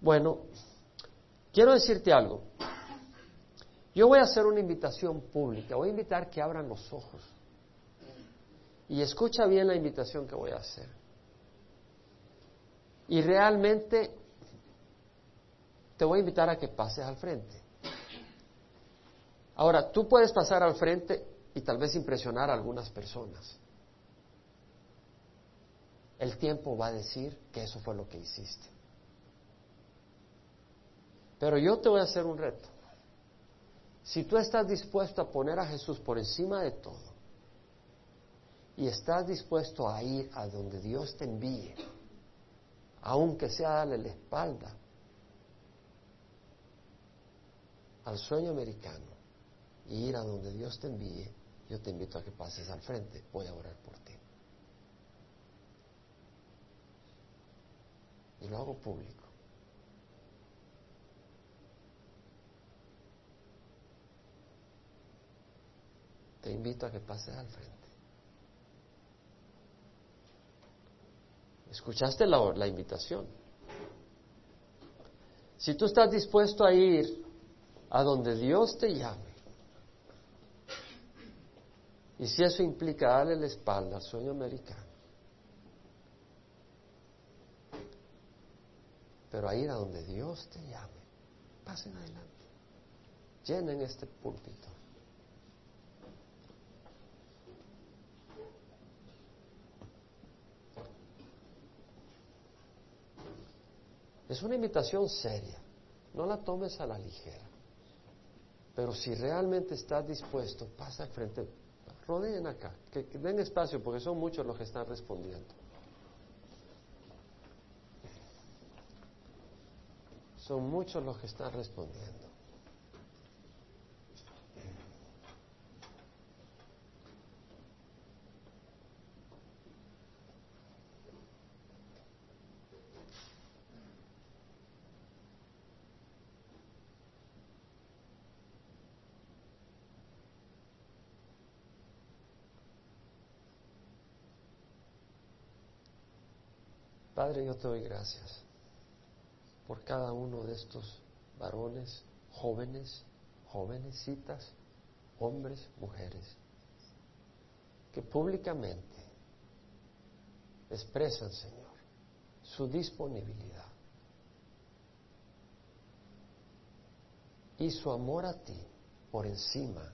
Bueno, quiero decirte algo. Yo voy a hacer una invitación pública, voy a invitar que abran los ojos. Y escucha bien la invitación que voy a hacer. Y realmente te voy a invitar a que pases al frente. Ahora, tú puedes pasar al frente y tal vez impresionar a algunas personas. El tiempo va a decir que eso fue lo que hiciste. Pero yo te voy a hacer un reto. Si tú estás dispuesto a poner a Jesús por encima de todo y estás dispuesto a ir a donde Dios te envíe, aunque sea darle la espalda al sueño americano y ir a donde Dios te envíe, yo te invito a que pases al frente. Voy a orar por ti. Y lo hago público. Te invito a que pases al frente. ¿Escuchaste la, invitación? Si tú estás dispuesto a ir a donde Dios te llame, y si eso implica darle la espalda al sueño americano, pero a ir a donde Dios te llame, pasen adelante, llenen este púlpito. Es una invitación seria, no la tomes a la ligera. Pero si realmente estás dispuesto, pasa al frente, rodeen acá, que, den espacio porque son muchos los que están respondiendo. Son muchos los que están respondiendo. Padre, yo te doy gracias por cada uno de estos varones, jóvenes, jovencitas, hombres, mujeres, que públicamente expresan, Señor, su disponibilidad y su amor a ti por encima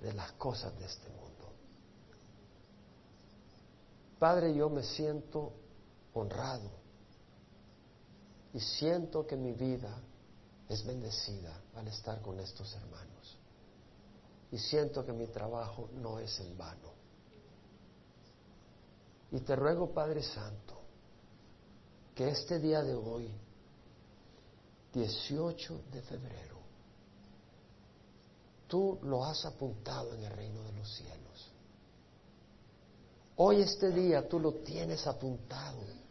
de las cosas de este mundo. Padre, yo me siento honrado. Y siento que mi vida es bendecida al estar con estos hermanos. Y siento que mi trabajo no es en vano. Y te ruego, Padre Santo, que este día de hoy, 18 de febrero, tú lo has apuntado en el reino de los cielos. Hoy este día tú lo tienes apuntado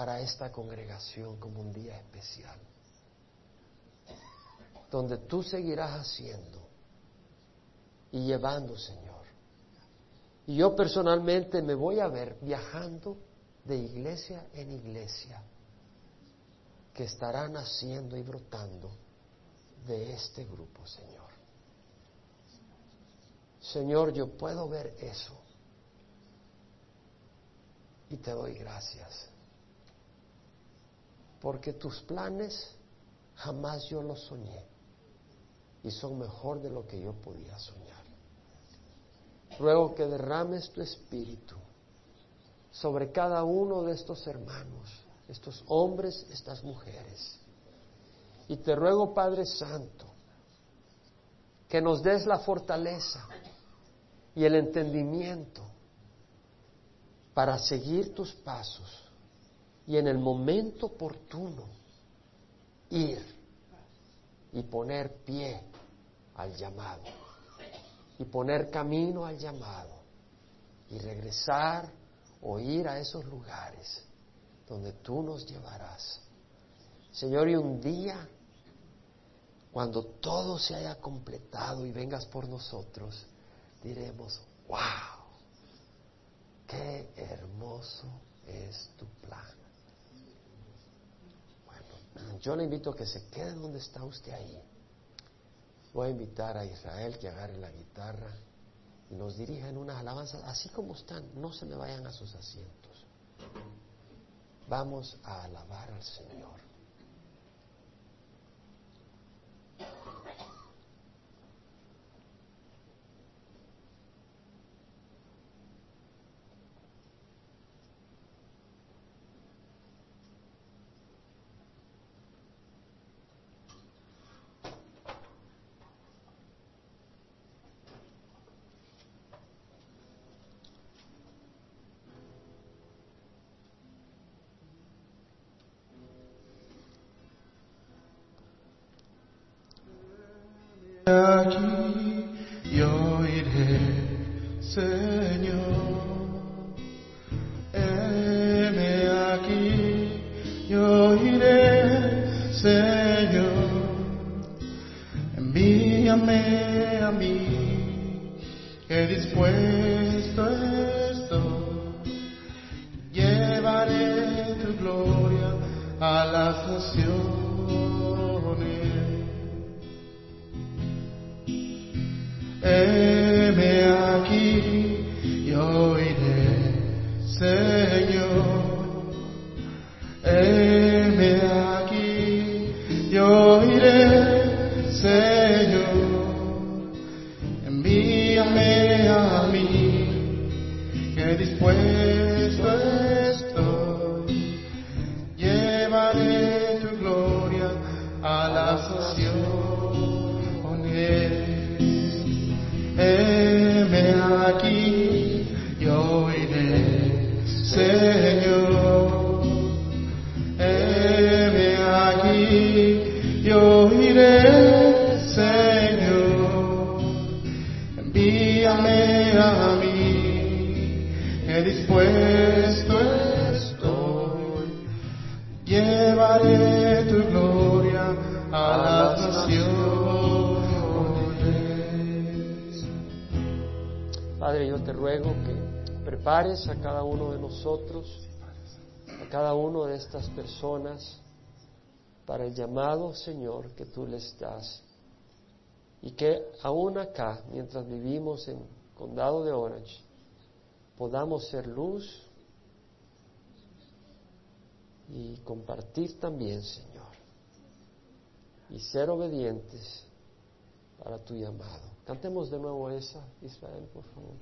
para esta congregación como un día especial, donde tú seguirás haciendo y llevando, Señor. Y yo personalmente me voy a ver viajando de iglesia en iglesia que estarán haciendo y brotando de este grupo, Señor. Señor, yo puedo ver eso. Y te doy gracias porque tus planes jamás yo los soñé y son mejor de lo que yo podía soñar. Ruego que derrames tu espíritu sobre cada uno de estos hermanos, estos hombres, estas mujeres. Y te ruego, Padre Santo, que nos des la fortaleza y el entendimiento para seguir tus pasos y en el momento oportuno ir y poner pie al llamado y poner camino al llamado y regresar o ir a esos lugares donde tú nos llevarás. Señor, y un día, cuando todo se haya completado y vengas por nosotros, diremos, wow, qué hermoso es tu plan. Yo le invito a que se quede donde está usted ahí. Voy a invitar a Israel que agarre la guitarra y nos dirija en unas alabanzas, así como están, no se me vayan a sus asientos. Vamos a alabar al Señor. Aquí yo iré, Señor. Heme aquí, yo iré, Señor. Envíame a mí, que dispuesto estoy. Llevaré tu gloria a las naciones. Yo iré, Señor. Envíame a mí, que dispuesto estoy. Llevaré tu gloria a las naciones. Heme aquí, yo iré, Señor. Heme aquí, yo iré, Señor. Envíame a mí, que dispuesto estoy. Llevaré tu gloria a las naciones. Padre, yo te ruego que prepares a cada uno de nosotros, a cada uno de estas personas, para el llamado, Señor, que tú les das. Y que aún acá, mientras vivimos en condado de Orange, podamos ser luz y compartir también, Señor, y ser obedientes para tu llamado. Cantemos de nuevo esa, Israel, por favor.